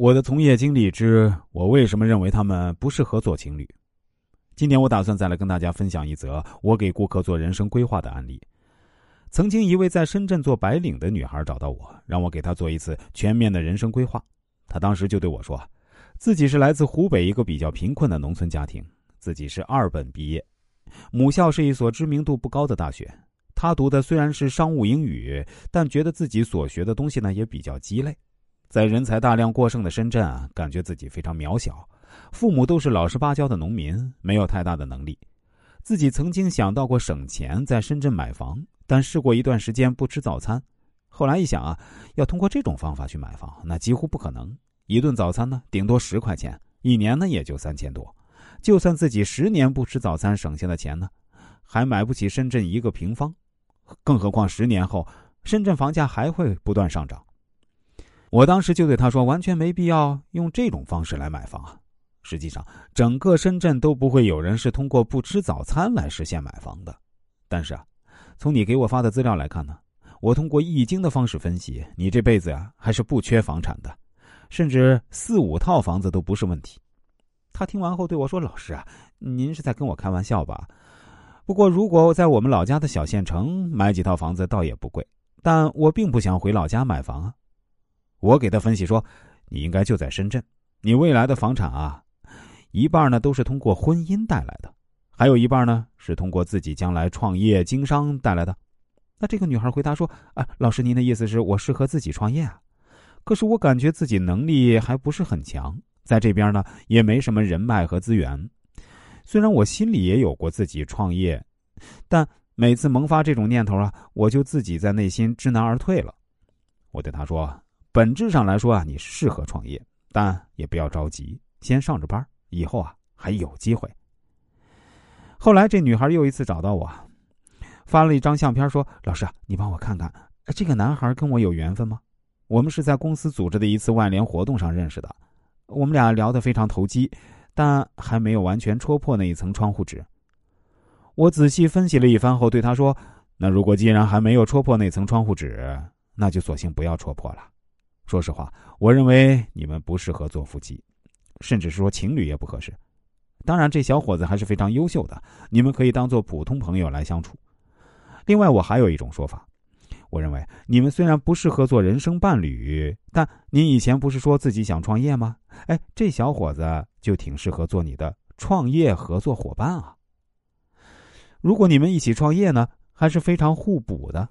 我的从业经历之我为什么认为他们不适合做情侣。今天我打算再来跟大家分享一则我给顾客做人生规划的案例。曾经一位在深圳做白领的女孩找到我，让我给她做一次全面的人生规划。她当时就对我说，自己是来自湖北一个比较贫困的农村家庭，自己是二本毕业，母校是一所知名度不高的大学。她读的虽然是商务英语，但觉得自己所学的东西呢也比较鸡肋，在人才大量过剩的深圳啊，感觉自己非常渺小。父母都是老实巴交的农民，没有太大的能力。自己曾经想到过省钱在深圳买房。但试过一段时间不吃早餐，后来一想啊，要通过这种方法去买房，那几乎不可能。一顿早餐呢，顶多十块钱，一年呢也就三千多。就算自己十年不吃早餐省下的钱呢，还买不起深圳一个平方，更何况十年后深圳房价还会不断上涨。我当时就对他说，完全没必要用这种方式来买房啊。实际上，整个深圳都不会有人是通过不吃早餐来实现买房的。但是啊。从你给我发的资料来看呢，我通过易经的方式分析，你这辈子呀还是不缺房产的，甚至四五套房子都不是问题。他听完后对我说：“老师啊，您是在跟我开玩笑吧？不过如果在我们老家的小县城买几套房子倒也不贵，但我并不想回老家买房啊。”我给他分析说：“你应该就在深圳，你未来的房产啊，一半呢都是通过婚姻带来的。”还有一半呢，是通过自己将来创业经商带来的。那这个女孩回答说：“啊，老师，您的意思是我适合自己创业啊？可是我感觉自己能力还不是很强，在这边呢也没什么人脉和资源。虽然我心里也有过自己创业，但每次萌发这种念头啊，我就自己在内心知难而退了。”我对她说：“本质上来说啊，你适合创业，但也不要着急，先上着班，以后啊还有机会。”后来，这女孩又一次找到我，发了一张相片，说：“老师，你帮我看看，这个男孩跟我有缘分吗？我们是在公司组织的一次外联活动上认识的，我们俩聊得非常投机，但还没有完全戳破那一层窗户纸。我仔细分析了一番后，对他说：‘那如果既然还没有戳破那层窗户纸，那就索性不要戳破了。说实话，我认为你们不适合做夫妻，甚至是说情侣也不合适。’”当然，这小伙子还是非常优秀的，你们可以当做普通朋友来相处。另外，我还有一种说法，我认为你们虽然不适合做人生伴侣，但你以前不是说自己想创业吗？哎，这小伙子就挺适合做你的创业合作伙伴啊。如果你们一起创业呢，还是非常互补的。